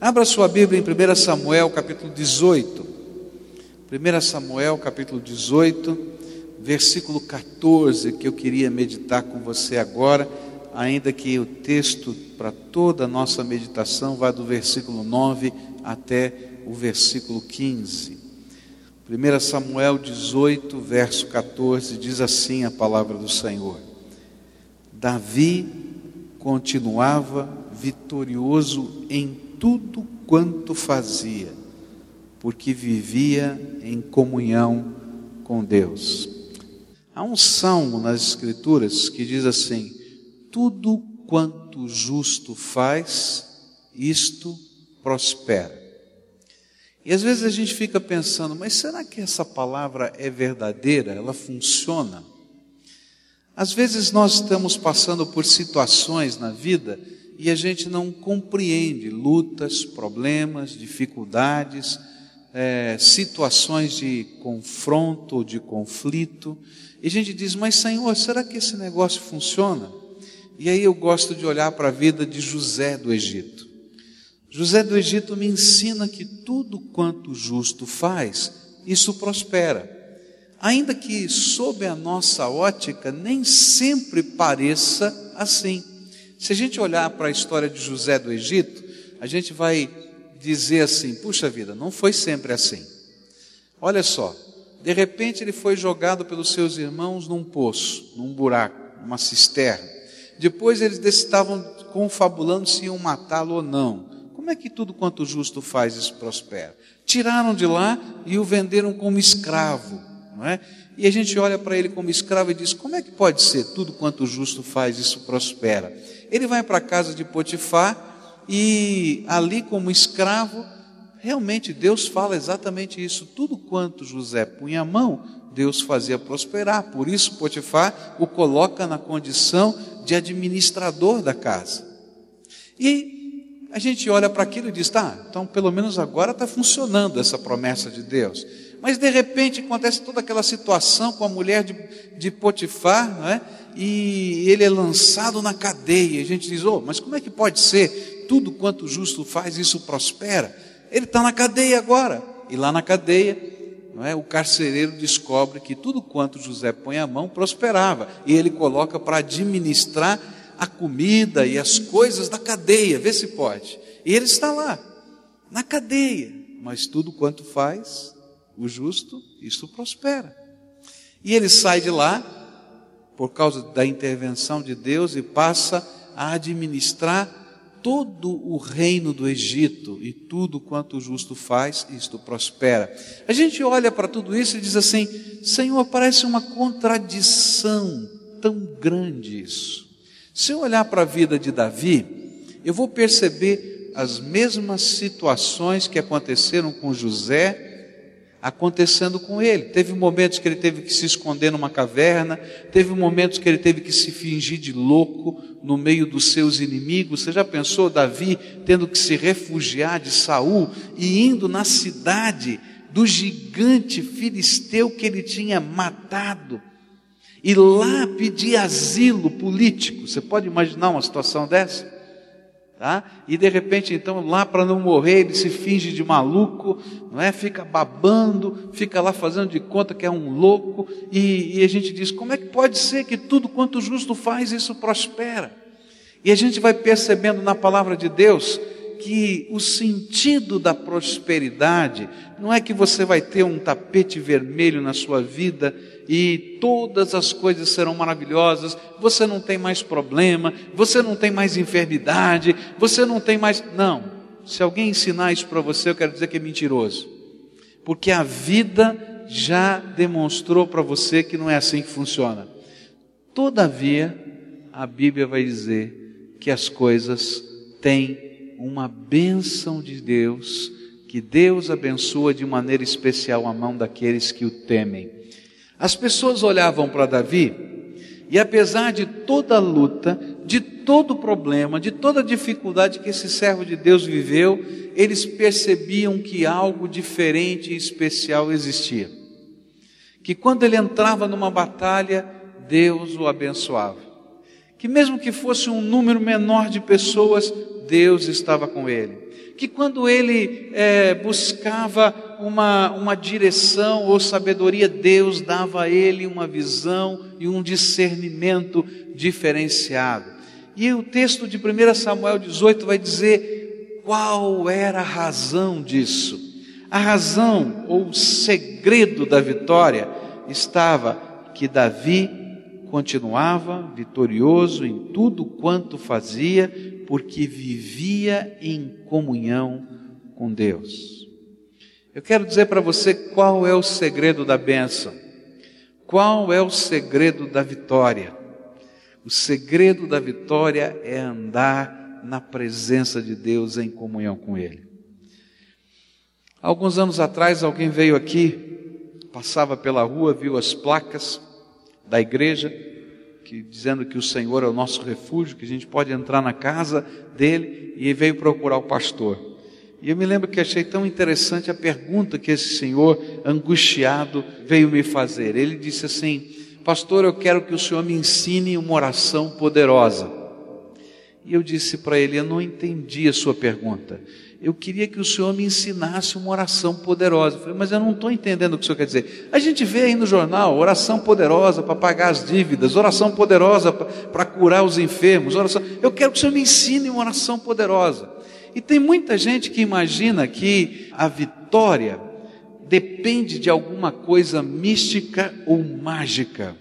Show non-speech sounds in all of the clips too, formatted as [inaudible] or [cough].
Abra sua Bíblia em 1 Samuel, capítulo 18. 1 Samuel, capítulo 18, versículo 14, que eu queria meditar com você agora, ainda que o texto para toda a nossa meditação vá do versículo 9 até o versículo 15. 1 Samuel 18, verso 14, diz assim a palavra do Senhor: Davi continuava vitorioso em tudo quanto fazia, porque vivia em comunhão com Deus. Há um salmo nas Escrituras que diz assim: Tudo quanto justo faz, isto prospera. E às vezes a gente fica pensando, mas será que essa palavra é verdadeira? Ela funciona? Às vezes nós estamos passando por situações na vida e a gente não compreende lutas, problemas, dificuldades, é, situações de confronto, de conflito, e a gente diz: Mas Senhor, será que esse negócio funciona? E aí eu gosto de olhar para a vida de José do Egito. José do Egito me ensina que tudo quanto justo faz, isso prospera. Ainda que, sob a nossa ótica, nem sempre pareça assim. Se a gente olhar para a história de José do Egito, a gente vai dizer assim: puxa vida, não foi sempre assim. Olha só, de repente ele foi jogado pelos seus irmãos num poço, num buraco, numa cisterna. Depois eles estavam confabulando se iam matá-lo ou não. Como é que tudo quanto justo faz isso prospera? Tiraram de lá e o venderam como escravo, não é? E a gente olha para ele como escravo e diz: como é que pode ser? Tudo quanto justo faz isso prospera. Ele vai para a casa de Potifar e ali, como escravo, realmente Deus fala exatamente isso. Tudo quanto José punha a mão, Deus fazia prosperar. Por isso, Potifar o coloca na condição de administrador da casa. E a gente olha para aquilo e diz: tá, então pelo menos agora está funcionando essa promessa de Deus. Mas de repente acontece toda aquela situação com a mulher de, de Potifar, não é? e ele é lançado na cadeia. A gente diz, oh, mas como é que pode ser? Tudo quanto o justo faz, isso prospera. Ele está na cadeia agora. E lá na cadeia, não é? o carcereiro descobre que tudo quanto José põe a mão prosperava. E ele coloca para administrar a comida e as coisas da cadeia, vê se pode. E ele está lá, na cadeia. Mas tudo quanto faz, o justo, isso prospera. E ele sai de lá por causa da intervenção de Deus e passa a administrar todo o reino do Egito e tudo quanto o justo faz, isto prospera. A gente olha para tudo isso e diz assim: Senhor, parece uma contradição tão grande isso. Se eu olhar para a vida de Davi, eu vou perceber as mesmas situações que aconteceram com José acontecendo com ele. Teve momentos que ele teve que se esconder numa caverna, teve momentos que ele teve que se fingir de louco no meio dos seus inimigos. Você já pensou Davi tendo que se refugiar de Saul e indo na cidade do gigante filisteu que ele tinha matado? E lá pedir asilo político. Você pode imaginar uma situação dessa? Tá? E de repente, então, lá para não morrer, ele se finge de maluco, não é? Fica babando, fica lá fazendo de conta que é um louco, e, e a gente diz: como é que pode ser que tudo quanto justo faz, isso prospera? E a gente vai percebendo na palavra de Deus que o sentido da prosperidade não é que você vai ter um tapete vermelho na sua vida e todas as coisas serão maravilhosas, você não tem mais problema, você não tem mais enfermidade, você não tem mais. Não. Se alguém ensinar isso para você, eu quero dizer que é mentiroso. Porque a vida já demonstrou para você que não é assim que funciona. Todavia, a Bíblia vai dizer que as coisas têm uma bênção de Deus, que Deus abençoa de maneira especial a mão daqueles que o temem. As pessoas olhavam para Davi e, apesar de toda a luta, de todo o problema, de toda a dificuldade que esse servo de Deus viveu, eles percebiam que algo diferente e especial existia. Que quando ele entrava numa batalha, Deus o abençoava. Que mesmo que fosse um número menor de pessoas, Deus estava com ele que quando ele é, buscava uma, uma direção ou sabedoria, Deus dava a ele uma visão e um discernimento diferenciado. E o texto de 1 Samuel 18 vai dizer qual era a razão disso. A razão ou o segredo da vitória estava que Davi continuava vitorioso em tudo quanto fazia, porque vivia em comunhão com Deus. Eu quero dizer para você qual é o segredo da bênção, qual é o segredo da vitória. O segredo da vitória é andar na presença de Deus em comunhão com Ele. Alguns anos atrás, alguém veio aqui, passava pela rua, viu as placas da igreja, que, dizendo que o Senhor é o nosso refúgio, que a gente pode entrar na casa dele, e veio procurar o pastor. E eu me lembro que achei tão interessante a pergunta que esse senhor, angustiado, veio me fazer. Ele disse assim: Pastor, eu quero que o senhor me ensine uma oração poderosa. E eu disse para ele: Eu não entendi a sua pergunta eu queria que o Senhor me ensinasse uma oração poderosa. Eu falei, mas eu não estou entendendo o que o Senhor quer dizer. A gente vê aí no jornal, oração poderosa para pagar as dívidas, oração poderosa para curar os enfermos, oração. Eu quero que o Senhor me ensine uma oração poderosa. E tem muita gente que imagina que a vitória depende de alguma coisa mística ou mágica,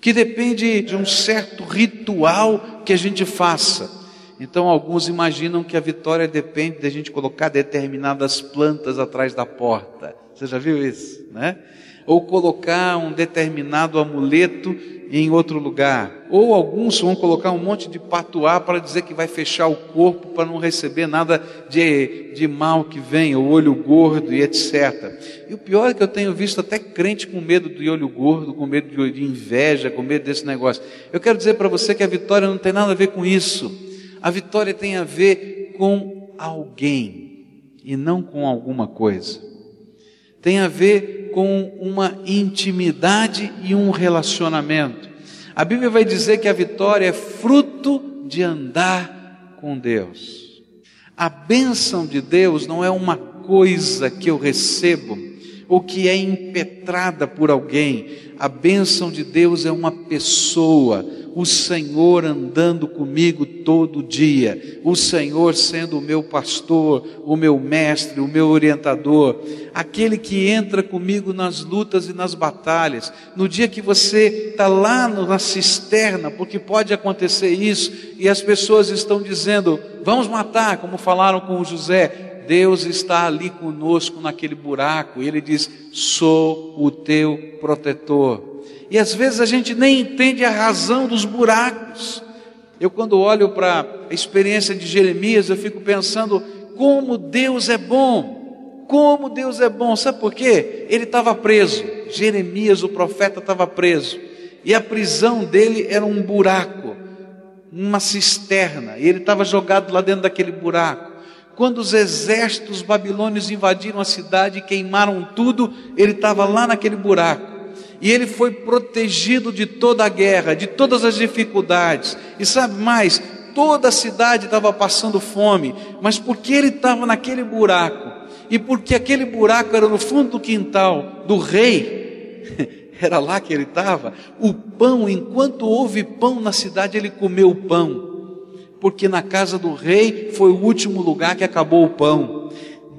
que depende de um certo ritual que a gente faça. Então, alguns imaginam que a vitória depende de a gente colocar determinadas plantas atrás da porta. Você já viu isso, né? Ou colocar um determinado amuleto em outro lugar. Ou alguns vão colocar um monte de patuá para dizer que vai fechar o corpo para não receber nada de, de mal que vem, o olho gordo e etc. E o pior é que eu tenho visto até crente com medo do olho gordo, com medo de inveja, com medo desse negócio. Eu quero dizer para você que a vitória não tem nada a ver com isso. A vitória tem a ver com alguém e não com alguma coisa. Tem a ver com uma intimidade e um relacionamento. A Bíblia vai dizer que a vitória é fruto de andar com Deus. A bênção de Deus não é uma coisa que eu recebo ou que é impetrada por alguém. A bênção de Deus é uma pessoa o Senhor andando comigo todo dia, o Senhor sendo o meu pastor, o meu mestre, o meu orientador, aquele que entra comigo nas lutas e nas batalhas. No dia que você está lá na cisterna, porque pode acontecer isso, e as pessoas estão dizendo: vamos matar, como falaram com José. Deus está ali conosco naquele buraco, e Ele diz: sou o teu protetor. E às vezes a gente nem entende a razão dos buracos. Eu, quando olho para a experiência de Jeremias, eu fico pensando como Deus é bom. Como Deus é bom. Sabe por quê? Ele estava preso. Jeremias, o profeta, estava preso. E a prisão dele era um buraco, uma cisterna. E ele estava jogado lá dentro daquele buraco. Quando os exércitos babilônios invadiram a cidade e queimaram tudo, ele estava lá naquele buraco e ele foi protegido de toda a guerra, de todas as dificuldades. E sabe mais? Toda a cidade estava passando fome, mas porque ele estava naquele buraco, e porque aquele buraco era no fundo do quintal do rei, [laughs] era lá que ele estava, o pão, enquanto houve pão na cidade, ele comeu o pão, porque na casa do rei foi o último lugar que acabou o pão.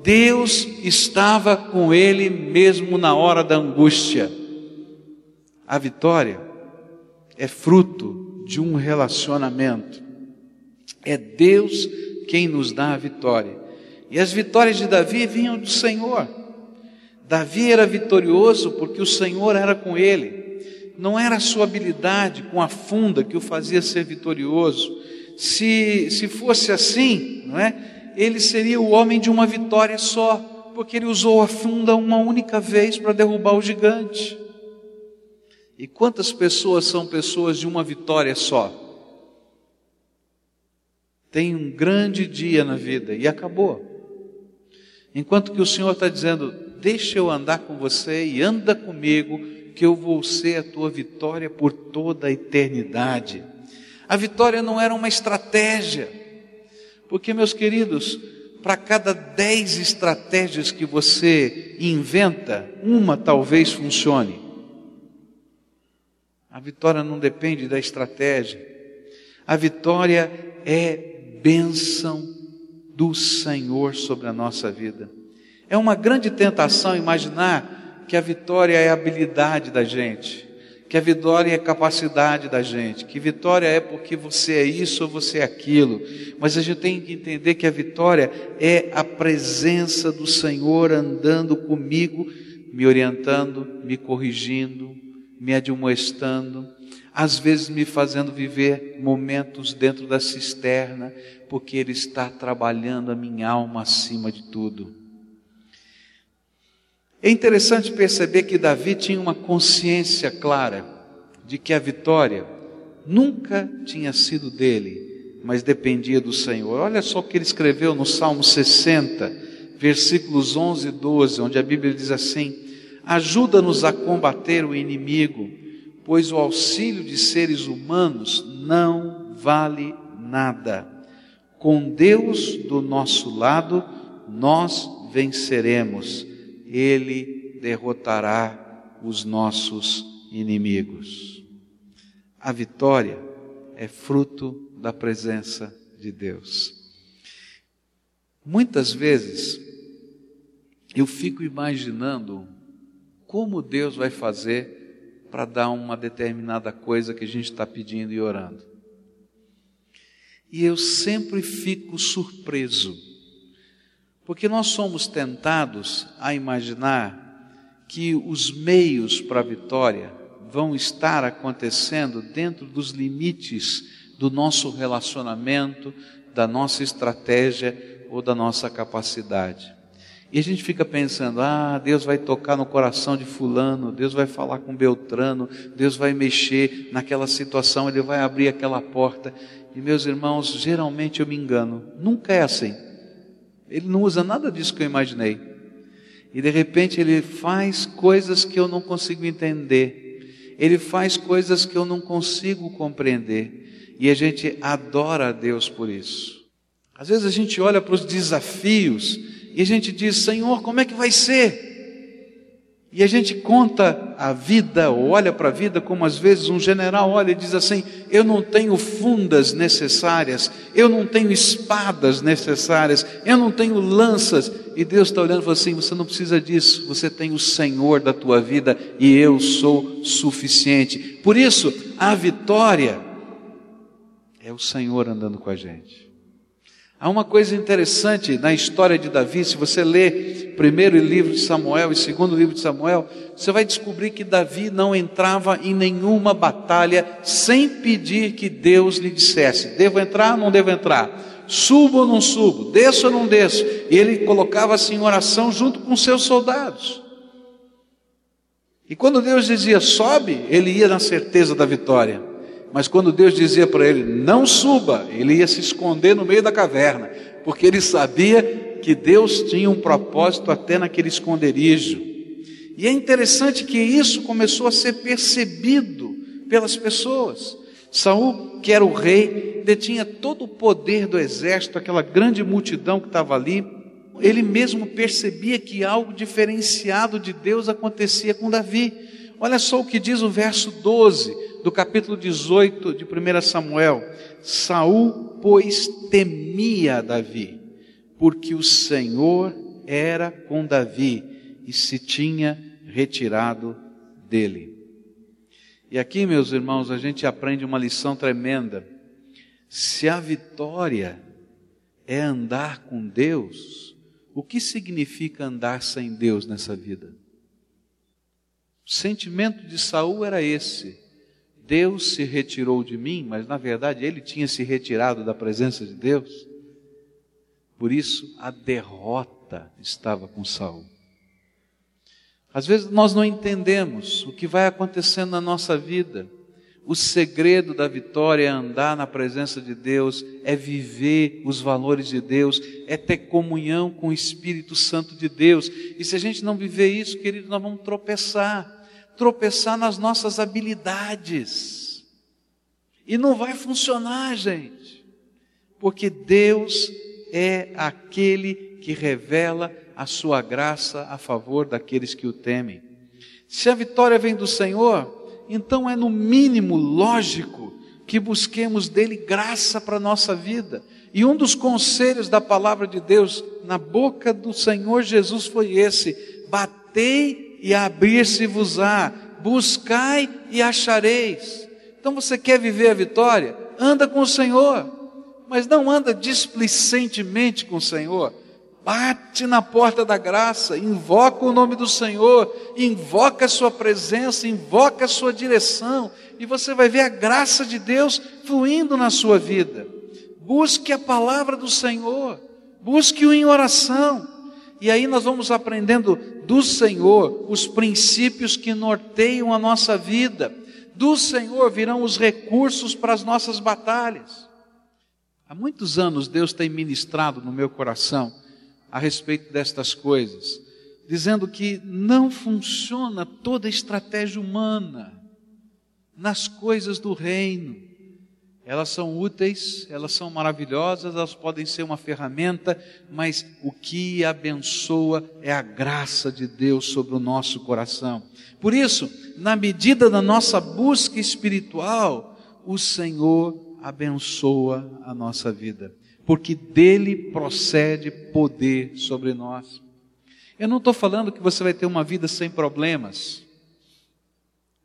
Deus estava com ele mesmo na hora da angústia. A vitória é fruto de um relacionamento. É Deus quem nos dá a vitória. E as vitórias de Davi vinham do Senhor. Davi era vitorioso porque o Senhor era com ele. Não era a sua habilidade com a funda que o fazia ser vitorioso. Se, se fosse assim, não é? Ele seria o homem de uma vitória só, porque ele usou a funda uma única vez para derrubar o gigante. E quantas pessoas são pessoas de uma vitória só? Tem um grande dia na vida e acabou. Enquanto que o Senhor está dizendo: Deixa eu andar com você e anda comigo, que eu vou ser a tua vitória por toda a eternidade. A vitória não era uma estratégia, porque, meus queridos, para cada dez estratégias que você inventa, uma talvez funcione. A vitória não depende da estratégia. A vitória é bênção do Senhor sobre a nossa vida. É uma grande tentação imaginar que a vitória é habilidade da gente, que a vitória é capacidade da gente, que vitória é porque você é isso ou você é aquilo. Mas a gente tem que entender que a vitória é a presença do Senhor andando comigo, me orientando, me corrigindo, me admoestando, às vezes me fazendo viver momentos dentro da cisterna, porque Ele está trabalhando a minha alma acima de tudo. É interessante perceber que Davi tinha uma consciência clara de que a vitória nunca tinha sido dele, mas dependia do Senhor. Olha só o que ele escreveu no Salmo 60, versículos 11 e 12, onde a Bíblia diz assim: Ajuda-nos a combater o inimigo, pois o auxílio de seres humanos não vale nada. Com Deus do nosso lado, nós venceremos ele derrotará os nossos inimigos. A vitória é fruto da presença de Deus. Muitas vezes eu fico imaginando como Deus vai fazer para dar uma determinada coisa que a gente está pedindo e orando. E eu sempre fico surpreso porque nós somos tentados a imaginar que os meios para a vitória vão estar acontecendo dentro dos limites do nosso relacionamento, da nossa estratégia ou da nossa capacidade. E a gente fica pensando: ah, Deus vai tocar no coração de Fulano, Deus vai falar com Beltrano, Deus vai mexer naquela situação, Ele vai abrir aquela porta. E meus irmãos, geralmente eu me engano, nunca é assim. Ele não usa nada disso que eu imaginei. E de repente ele faz coisas que eu não consigo entender. Ele faz coisas que eu não consigo compreender. E a gente adora a Deus por isso. Às vezes a gente olha para os desafios e a gente diz: Senhor, como é que vai ser? E a gente conta a vida, ou olha para a vida como às vezes um general olha e diz assim: Eu não tenho fundas necessárias, eu não tenho espadas necessárias, eu não tenho lanças. E Deus está olhando e fala assim: Você não precisa disso, você tem o Senhor da tua vida e eu sou suficiente. Por isso, a vitória é o Senhor andando com a gente. Há uma coisa interessante na história de Davi, se você ler primeiro livro de Samuel e segundo livro de Samuel, você vai descobrir que Davi não entrava em nenhuma batalha sem pedir que Deus lhe dissesse: devo entrar ou não devo entrar? Subo ou não subo? Desço ou não desço? E ele colocava-se em oração junto com seus soldados. E quando Deus dizia sobe, ele ia na certeza da vitória. Mas quando Deus dizia para ele, não suba, ele ia se esconder no meio da caverna, porque ele sabia que Deus tinha um propósito até naquele esconderijo. E é interessante que isso começou a ser percebido pelas pessoas. Saul, que era o rei, detinha todo o poder do exército, aquela grande multidão que estava ali. Ele mesmo percebia que algo diferenciado de Deus acontecia com Davi. Olha só o que diz o verso 12 do capítulo 18 de 1 Samuel. Saul, pois, temia Davi, porque o Senhor era com Davi e se tinha retirado dele. E aqui, meus irmãos, a gente aprende uma lição tremenda. Se a vitória é andar com Deus, o que significa andar sem Deus nessa vida? O sentimento de Saul era esse: Deus se retirou de mim, mas na verdade ele tinha se retirado da presença de Deus. Por isso a derrota estava com Saul. Às vezes nós não entendemos o que vai acontecendo na nossa vida. O segredo da vitória é andar na presença de Deus, é viver os valores de Deus, é ter comunhão com o Espírito Santo de Deus. E se a gente não viver isso, querido, nós vamos tropeçar tropeçar nas nossas habilidades. E não vai funcionar, gente, porque Deus é aquele que revela a sua graça a favor daqueles que o temem. Se a vitória vem do Senhor, então é no mínimo lógico que busquemos dele graça para a nossa vida. E um dos conselhos da palavra de Deus na boca do Senhor Jesus foi esse: batei e abrir-se-vos-á, buscai e achareis. Então você quer viver a vitória? Anda com o Senhor, mas não anda displicentemente com o Senhor. Bate na porta da graça, invoca o nome do Senhor, invoca a sua presença, invoca a sua direção, e você vai ver a graça de Deus fluindo na sua vida. Busque a palavra do Senhor, busque-o em oração. E aí nós vamos aprendendo do Senhor os princípios que norteiam a nossa vida. Do Senhor virão os recursos para as nossas batalhas. Há muitos anos Deus tem ministrado no meu coração a respeito destas coisas, dizendo que não funciona toda estratégia humana nas coisas do reino. Elas são úteis, elas são maravilhosas, elas podem ser uma ferramenta, mas o que abençoa é a graça de Deus sobre o nosso coração. Por isso, na medida da nossa busca espiritual, o Senhor abençoa a nossa vida porque dele procede poder sobre nós. Eu não estou falando que você vai ter uma vida sem problemas.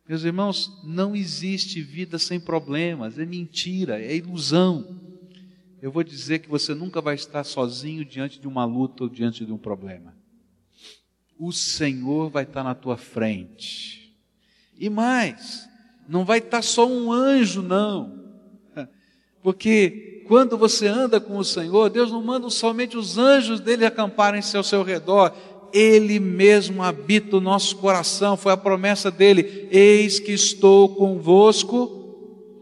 Meus irmãos, não existe vida sem problemas, é mentira, é ilusão. Eu vou dizer que você nunca vai estar sozinho diante de uma luta ou diante de um problema. O Senhor vai estar na tua frente. E mais, não vai estar só um anjo, não. [laughs] Porque quando você anda com o Senhor, Deus não manda somente os anjos dele acamparem-se ao seu redor, ele mesmo habita o nosso coração, foi a promessa dele: Eis que estou convosco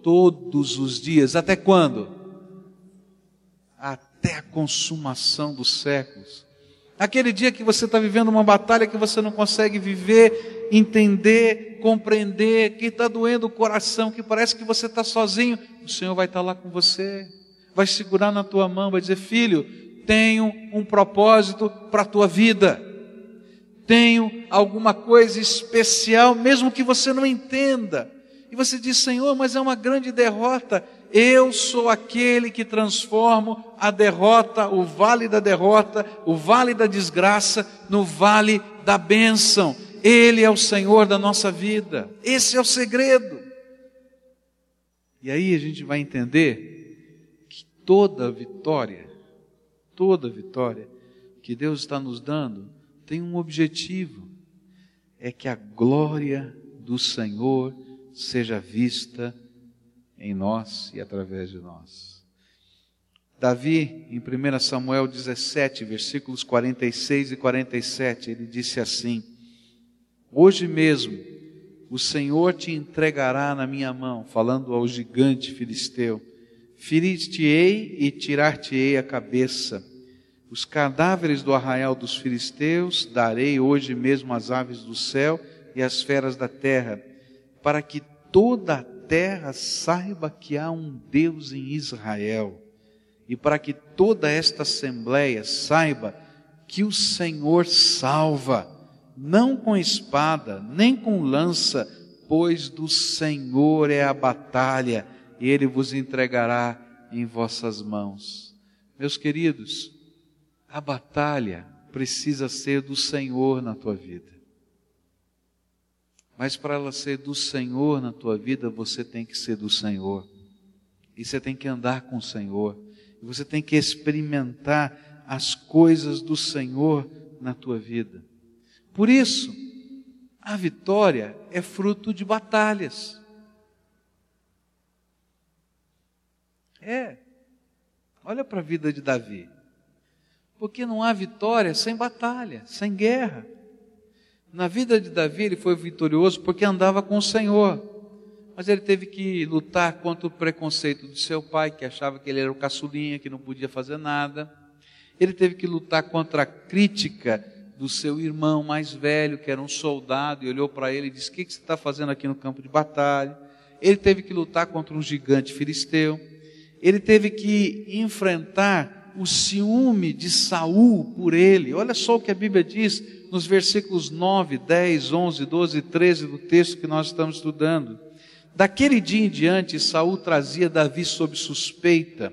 todos os dias. Até quando? Até a consumação dos séculos. Aquele dia que você está vivendo uma batalha que você não consegue viver, entender, compreender, que está doendo o coração, que parece que você está sozinho, o Senhor vai estar tá lá com você vai segurar na tua mão, vai dizer: Filho, tenho um propósito para a tua vida, tenho alguma coisa especial, mesmo que você não entenda. E você diz: Senhor, mas é uma grande derrota. Eu sou aquele que transformo a derrota, o vale da derrota, o vale da desgraça, no vale da bênção. Ele é o Senhor da nossa vida. Esse é o segredo. E aí a gente vai entender toda vitória, toda vitória que Deus está nos dando tem um objetivo: é que a glória do Senhor seja vista em nós e através de nós. Davi, em 1 Samuel 17, versículos 46 e 47, ele disse assim: Hoje mesmo o Senhor te entregará na minha mão, falando ao gigante filisteu ferir-te-ei e tirar-te-ei a cabeça. Os cadáveres do arraial dos filisteus darei hoje mesmo às aves do céu e às feras da terra, para que toda a terra saiba que há um Deus em Israel, e para que toda esta assembleia saiba que o Senhor salva, não com espada, nem com lança, pois do Senhor é a batalha e ele vos entregará em vossas mãos. Meus queridos, a batalha precisa ser do Senhor na tua vida. Mas para ela ser do Senhor na tua vida, você tem que ser do Senhor. E você tem que andar com o Senhor. E você tem que experimentar as coisas do Senhor na tua vida. Por isso, a vitória é fruto de batalhas. É. Olha para a vida de Davi. Porque não há vitória sem batalha, sem guerra. Na vida de Davi, ele foi vitorioso porque andava com o Senhor. Mas ele teve que lutar contra o preconceito do seu pai, que achava que ele era o caçulinha, que não podia fazer nada. Ele teve que lutar contra a crítica do seu irmão mais velho, que era um soldado, e olhou para ele e disse: O que você está fazendo aqui no campo de batalha? Ele teve que lutar contra um gigante filisteu ele teve que enfrentar o ciúme de Saul por ele. Olha só o que a Bíblia diz nos versículos 9, 10, 11, 12 e 13 do texto que nós estamos estudando. Daquele dia em diante, Saul trazia Davi sob suspeita.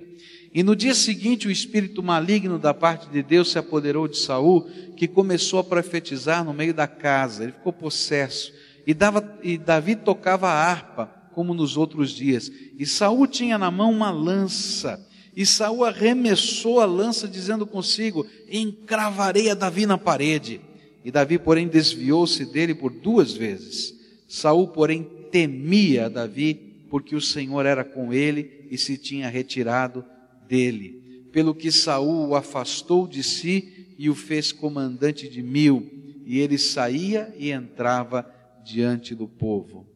E no dia seguinte, o espírito maligno da parte de Deus se apoderou de Saul, que começou a profetizar no meio da casa. Ele ficou possesso. E, dava, e Davi tocava a harpa, como nos outros dias. E Saul tinha na mão uma lança. E Saul arremessou a lança, dizendo consigo: Encravarei a Davi na parede. E Davi, porém, desviou-se dele por duas vezes. Saul, porém, temia Davi, porque o Senhor era com ele e se tinha retirado dele. Pelo que Saul o afastou de si e o fez comandante de mil, e ele saía e entrava diante do povo.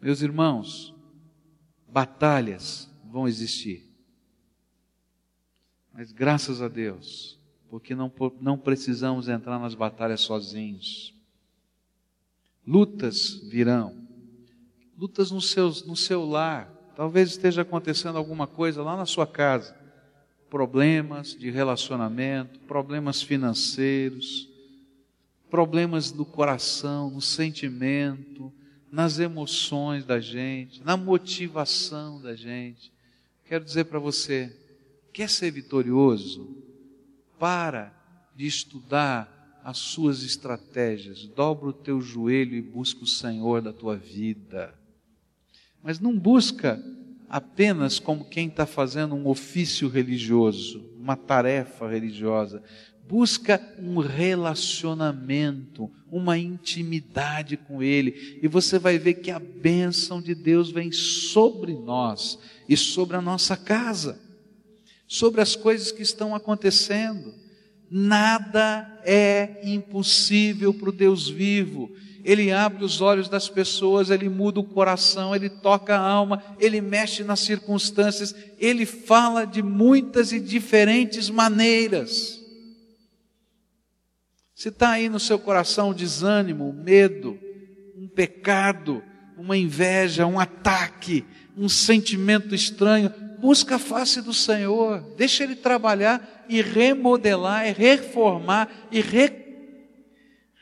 Meus irmãos, batalhas vão existir. Mas graças a Deus, porque não, não precisamos entrar nas batalhas sozinhos. Lutas virão, lutas no, seus, no seu lar. Talvez esteja acontecendo alguma coisa lá na sua casa. Problemas de relacionamento, problemas financeiros, problemas do coração, no sentimento, nas emoções da gente, na motivação da gente. Quero dizer para você, quer ser vitorioso? Para de estudar as suas estratégias, dobra o teu joelho e busca o Senhor da tua vida. Mas não busca apenas como quem está fazendo um ofício religioso, uma tarefa religiosa. Busca um relacionamento, uma intimidade com Ele, e você vai ver que a bênção de Deus vem sobre nós e sobre a nossa casa, sobre as coisas que estão acontecendo. Nada é impossível para o Deus vivo ele abre os olhos das pessoas, ele muda o coração, ele toca a alma, ele mexe nas circunstâncias, ele fala de muitas e diferentes maneiras. Se está aí no seu coração um desânimo, um medo, um pecado, uma inveja, um ataque, um sentimento estranho, busca a face do Senhor, deixa Ele trabalhar e remodelar, e reformar e reconstruir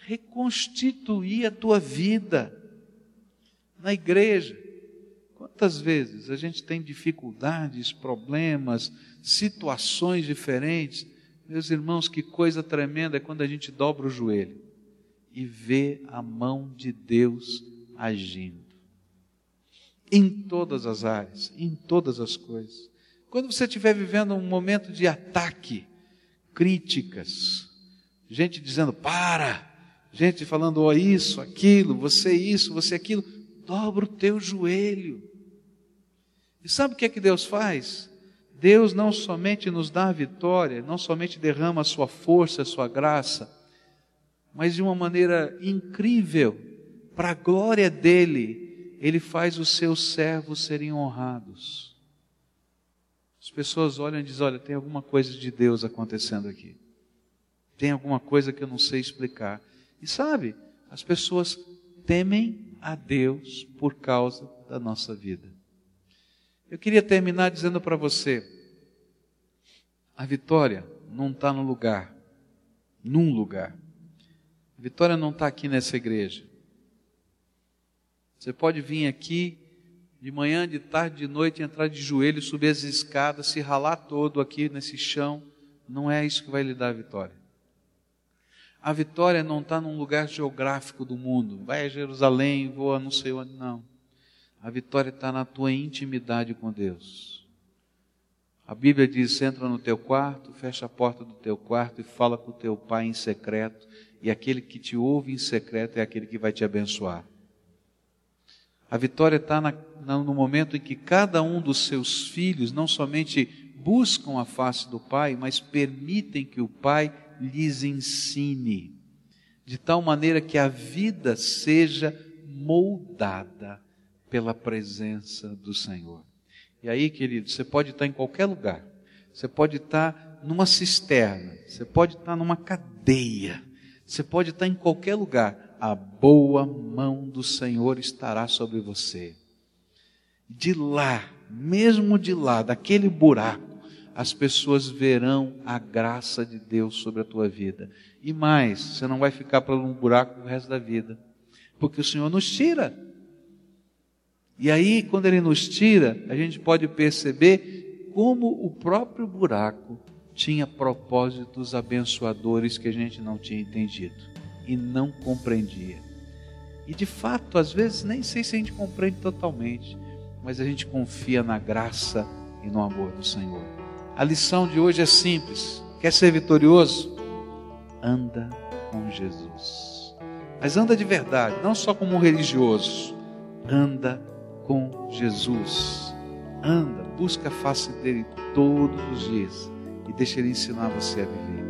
reconstituir a tua vida na igreja. Quantas vezes a gente tem dificuldades, problemas, situações diferentes? Meus irmãos, que coisa tremenda é quando a gente dobra o joelho e vê a mão de Deus agindo. Em todas as áreas, em todas as coisas. Quando você estiver vivendo um momento de ataque, críticas, gente dizendo: para, gente falando, oh, isso, aquilo, você isso, você aquilo, dobra o teu joelho. E sabe o que é que Deus faz? Deus não somente nos dá a vitória, não somente derrama a sua força, a sua graça, mas de uma maneira incrível, para a glória dele, ele faz os seus servos serem honrados. As pessoas olham e dizem: Olha, tem alguma coisa de Deus acontecendo aqui. Tem alguma coisa que eu não sei explicar. E sabe, as pessoas temem a Deus por causa da nossa vida. Eu queria terminar dizendo para você: a vitória não está no lugar, num lugar. A vitória não está aqui nessa igreja. Você pode vir aqui de manhã, de tarde, de noite, entrar de joelho, subir as escadas, se ralar todo aqui nesse chão. Não é isso que vai lhe dar a vitória. A vitória não está num lugar geográfico do mundo. Vai a Jerusalém, voa não sei onde, não. A vitória está na tua intimidade com Deus. A Bíblia diz: entra no teu quarto, fecha a porta do teu quarto e fala com o teu pai em secreto, e aquele que te ouve em secreto é aquele que vai te abençoar. A vitória está no momento em que cada um dos seus filhos não somente buscam a face do pai, mas permitem que o pai lhes ensine, de tal maneira que a vida seja moldada pela presença do Senhor. E aí, querido, você pode estar em qualquer lugar, você pode estar numa cisterna, você pode estar numa cadeia, você pode estar em qualquer lugar, a boa mão do Senhor estará sobre você. De lá, mesmo de lá, daquele buraco, as pessoas verão a graça de Deus sobre a tua vida. E mais, você não vai ficar para um buraco o resto da vida, porque o Senhor nos tira. E aí, quando Ele nos tira, a gente pode perceber como o próprio buraco tinha propósitos abençoadores que a gente não tinha entendido e não compreendia. E de fato, às vezes, nem sei se a gente compreende totalmente, mas a gente confia na graça e no amor do Senhor. A lição de hoje é simples: quer ser vitorioso? Anda com Jesus. Mas anda de verdade, não só como um religioso. Anda com Jesus. Anda, busca a face dele todos os dias e deixa ele ensinar você a viver.